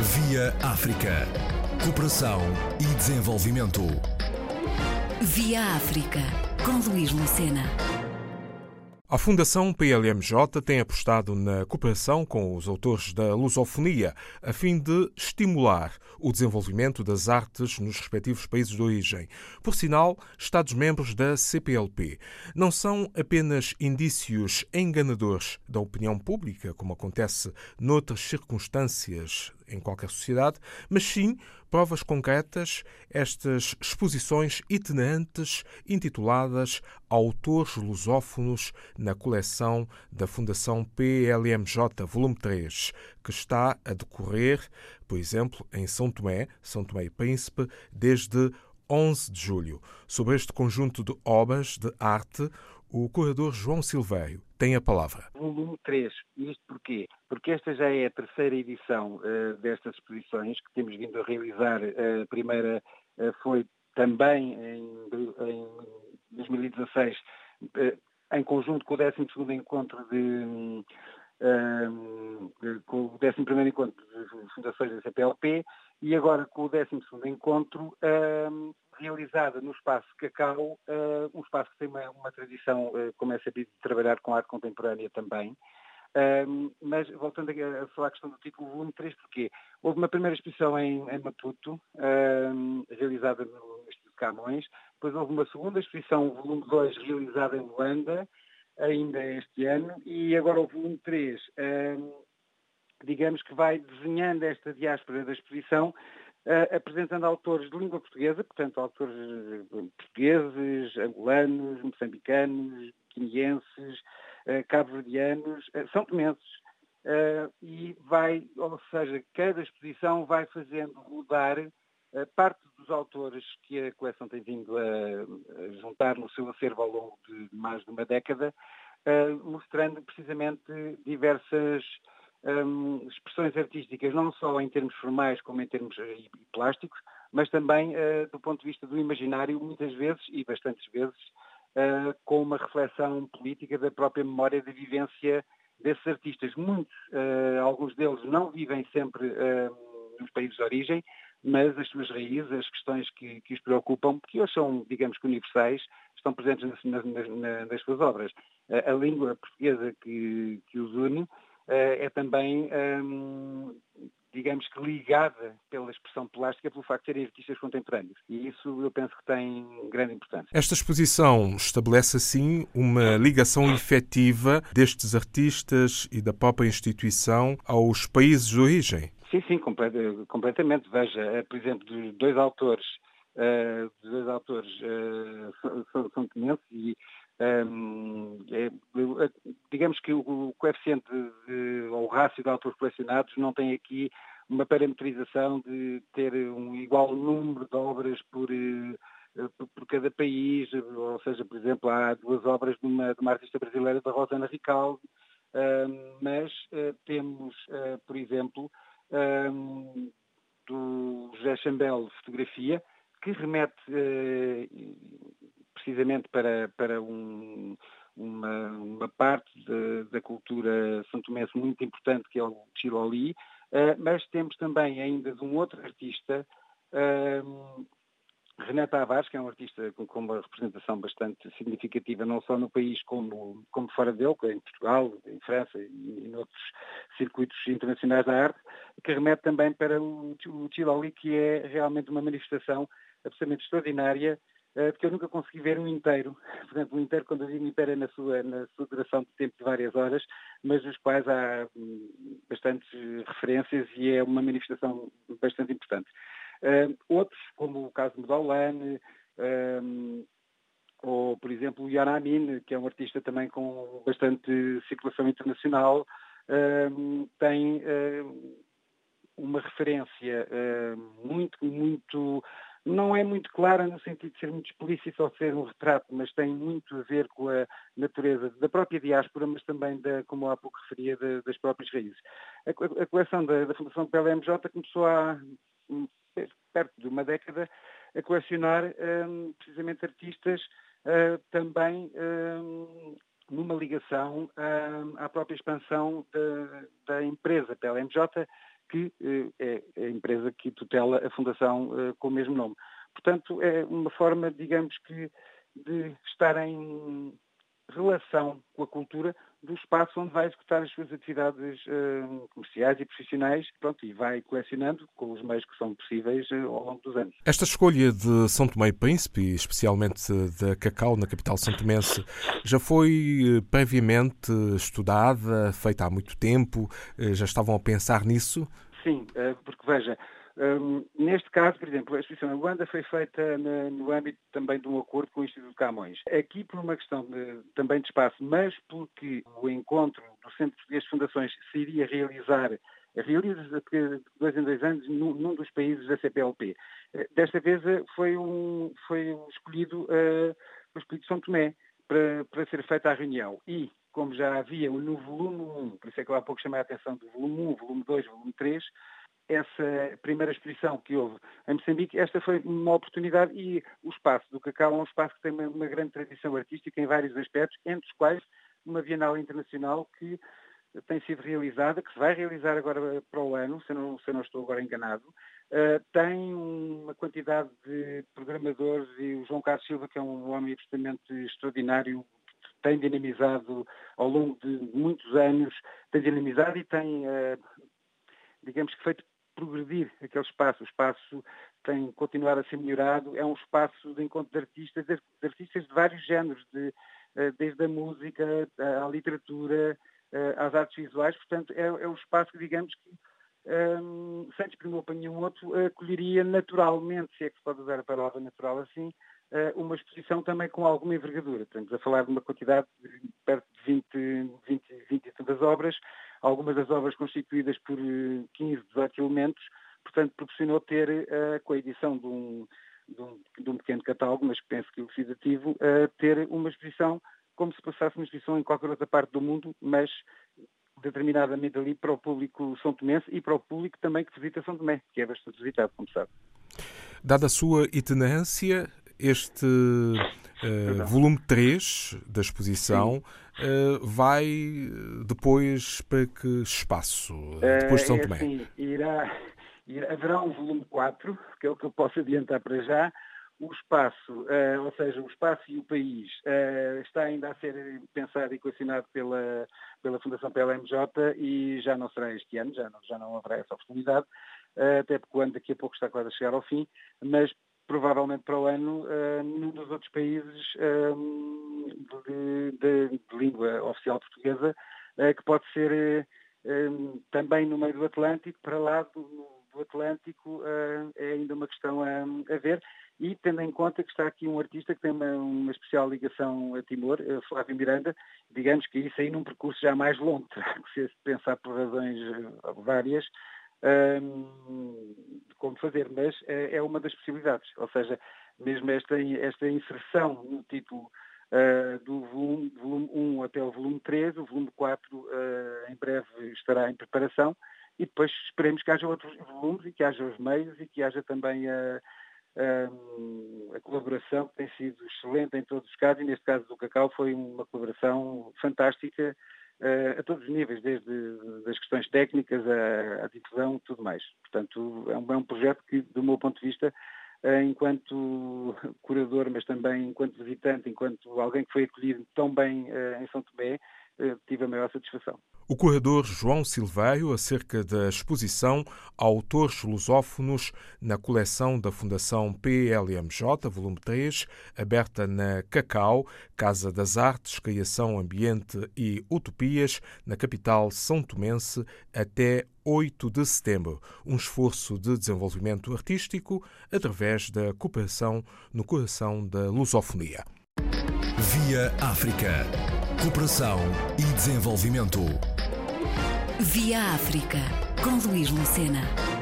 Via África. Cooperação e desenvolvimento. Via África, com Luís Lucena. A Fundação PLMJ tem apostado na cooperação com os autores da lusofonia, a fim de estimular o desenvolvimento das artes nos respectivos países de origem. Por sinal, Estados-membros da CPLP não são apenas indícios enganadores da opinião pública, como acontece noutras circunstâncias em qualquer sociedade, mas sim provas concretas, estas exposições itinerantes intituladas Autores Lusófonos na coleção da Fundação PLMJ, volume 3, que está a decorrer, por exemplo, em São Tomé, São Tomé e Príncipe, desde 11 de julho. Sobre este conjunto de obras de arte, o corredor João Silvério tem a palavra. Volume 3. Isto porquê? Porque esta já é a terceira edição uh, destas exposições que temos vindo a realizar. Uh, a primeira uh, foi também em, em 2016, em conjunto com o 12º encontro de, de, com o 11º encontro de fundações da CPLP e agora com o 12º encontro realizada no Espaço Cacau, uh, um espaço que tem uma, uma tradição, uh, como é sabido, de trabalhar com arte contemporânea também. Mas voltando a, falar a questão do título volume 3, porque houve uma primeira exposição em, em Maputo, realizada no Instituto de Camões, depois houve uma segunda exposição, volume 2, realizada em Luanda, ainda este ano, e agora o volume 3, digamos que vai desenhando esta diáspora da exposição uh, apresentando autores de língua portuguesa, portanto, autores eh, portugueses, angolanos, moçambicanos, guineenses, uh, cabo-verdianos, uh, são tomenses. E vai, ou seja, cada exposição vai fazendo rodar parte dos autores que a coleção tem vindo a, juntar no seu acervo ao longo de mais de uma década, mostrando precisamente diversas um, expressões artísticas, não só em termos formais como em termos uh, plásticos, mas também uh, do ponto de vista do imaginário, muitas vezes e bastantes vezes, uh, com uma reflexão política da própria memória da vivência desses artistas. Muitos, alguns deles não vivem sempre nos países de origem, mas as suas raízes, as questões que, que os preocupam, que hoje são, digamos que universais, estão presentes nas, nas, nas suas obras. A, a língua portuguesa que, que os une eh, é também, ehm, digamos que ligada pela expressão plástica pelo facto de serem artistas contemporâneos. E isso eu penso que tem grande importância. Esta exposição estabelece, assim, uma ligação efetiva destes artistas e da própria instituição aos países de origem. Sim, sim, completamente. Veja, eh, por exemplo, dois autores, uh, dois autores uh, são, são e um, é, digamos que o, coeficiente de, ou o rácio de autores colecionados não tem aqui uma parametrização de ter um igual número de obras por, uh, por cada país, ou seja, por exemplo, há duas obras de uma, de uma artista brasileira, da Rosana Ricaldi, uh, mas uh, temos, eh, por exemplo, um, do José Chambel Fotografia, que remete precisamente para, para um, uma, uma, parte de, da cultura santomense muito importante, que é o Chiloli, uh, mas temos também ainda de um outro artista, uh, Renata Tavares, que é um artista com, uma representação bastante significativa, não só no país como, como fora dele, em Portugal, em França e em outros circuitos internacionais da arte, que remete também para o, o Chiloli, que é realmente uma manifestação absolutamente extraordinária eh, porque eu nunca consegui ver um inteiro. Portanto, um inteiro, quando eu digo inteiro, é na sua, na sua duração de tempo de várias horas, mas dos quais há hum, bastantes referências e é uma manifestação bastante importante. Outros, como o caso de Medolane, um, ou, por exemplo, o Amin, que é um artista também com bastante circulação internacional, tem um, uma referência muito, muito não é muito clara no sentido de ser muito explícito ou ser um retrato, mas tem muito a ver com a natureza da própria diáspora, mas também, da, como há pouco referia, da, das próprias raízes. A, a coleção da, da Fundação PLMJ começou há perto de uma década a colecionar um, precisamente artistas uh, também um, numa ligação um, à própria expansão da, da empresa PLMJ, que é a empresa que tutela a fundação com o mesmo nome. Portanto, é uma forma, digamos que, de estar em relação com a cultura do espaço onde vai executar as suas atividades uh, comerciais e profissionais pronto, e vai colecionando com os meios que são possíveis uh, ao longo dos anos. Esta escolha de São Tomé e Príncipe, especialmente da Cacau na capital santomense, já foi uh, previamente estudada, feita há muito tempo? Já estavam a pensar nisso? Sim, porque veja, um, neste caso, por exemplo, a exposição em Luanda foi feita na, no âmbito também de um acordo com o Instituto Camões. Aqui por uma questão de, também de espaço, mas porque o encontro do Centro de Fundações se iria realizar realiza-se de dois em dois anos num, num, dos países da CPLP. Eh, desta vez eh, foi, um, foi escolhido uh, o escolhido São Tomé para, para ser feita a reunião. E, como já havia no volume 1, por isso é que eu há pouco chamei a atenção do volume 1, volume 2, volume 3, essa primeira exposição que houve em Moçambique, esta foi uma oportunidade e o espaço do Cacau é um espaço que tem uma, uma grande tradição artística em vários aspectos, entre os quais uma Bienal Internacional que tem sido realizada, que se vai realizar agora para o ano, se eu não, se não estou agora enganado, uh, tem uma quantidade de programadores e o João Carlos Silva, que é um homem absolutamente extraordinário, tem dinamizado ao longo de muitos anos, tem dinamizado e tem, uh, digamos que feito progredir aquele espaço. O espaço tem continuado a ser melhorado. É um espaço de encontro de artistas, de, artistas de vários géneros, de, eh, desde a música à literatura, eh, às artes visuais. Portanto, é, é um espaço que, digamos que, um, ehm, sem desprimor para nenhum outro, acolheria naturalmente, se é que se pode usar a palavra natural assim, eh, uma exposição também com alguma envergadura. Estamos a falar de uma quantidade de perto de 20, 20, 20 e tantas obras, algumas das obras constituídas por 15, eh, 18 elementos, portanto proporcionou ter, uh, com a edição de um, de, um, de um, pequeno catálogo, mas penso que elucidativo, uh, ter uma exposição como se passasse uma exposição em qualquer outra parte do mundo, mas determinadamente ali para o público são tomense e para o público também que visita São Tomé, que é bastante visitado, como sabe. Dada a sua itinerância, este uh, volume 3 da exposição uh, vai depois para que espaço? Depois de São é Tomé? Assim, irá, irá, haverá um volume 4, que é o que eu posso adiantar para já. O espaço, uh, ou seja, o espaço e o país, uh, está ainda a ser pensado e coacionado pela, pela Fundação PLMJ e já não será este ano, já não, já não haverá essa oportunidade, uh, até porque o ano daqui a pouco está quase a chegar ao fim, mas provavelmente para o ano, uh, num dos outros países um, de, de, de, língua oficial portuguesa, uh, que pode ser uh, também no meio do Atlântico, para lá do, do Atlântico, é ainda uma questão a, a, ver. E tendo em conta que está aqui um artista que tem uma, uma especial ligação a Timor, Flávio Miranda, digamos que isso aí num percurso já mais longo, ser pensar por razões várias, um, como fazer, mas é, é, uma das possibilidades. Ou seja, mesmo esta, esta inserção no título uh, do volume, volume 1 até o volume 3, o volume 4 uh, ah, em breve estará em preparação e depois esperemos que haja outros volumes e que haja os meios e que haja também a, a, a colaboração que tem sido excelente em todos os casos e neste caso do Cacau foi uma colaboração fantástica a todos os níveis, desde as questões técnicas à, à difusão, tudo mais. Portanto, é um, é um projeto que, do meu ponto de vista, uh, enquanto curador, mas também enquanto visitante, enquanto alguém que foi acolhido tão bem uh, em São Tomé, tive a maior satisfação. O corredor João Silveiro, acerca da exposição Autores Lusófonos na coleção da Fundação PLMJ, volume 3, aberta na Cacau, Casa das Artes, Criação, Ambiente e Utopias, na capital são tomense, até 8 de setembro. Um esforço de desenvolvimento artístico através da cooperação no coração da lusofonia. Via África. Cooperação e desenvolvimento. Via África, com Luís Lucena.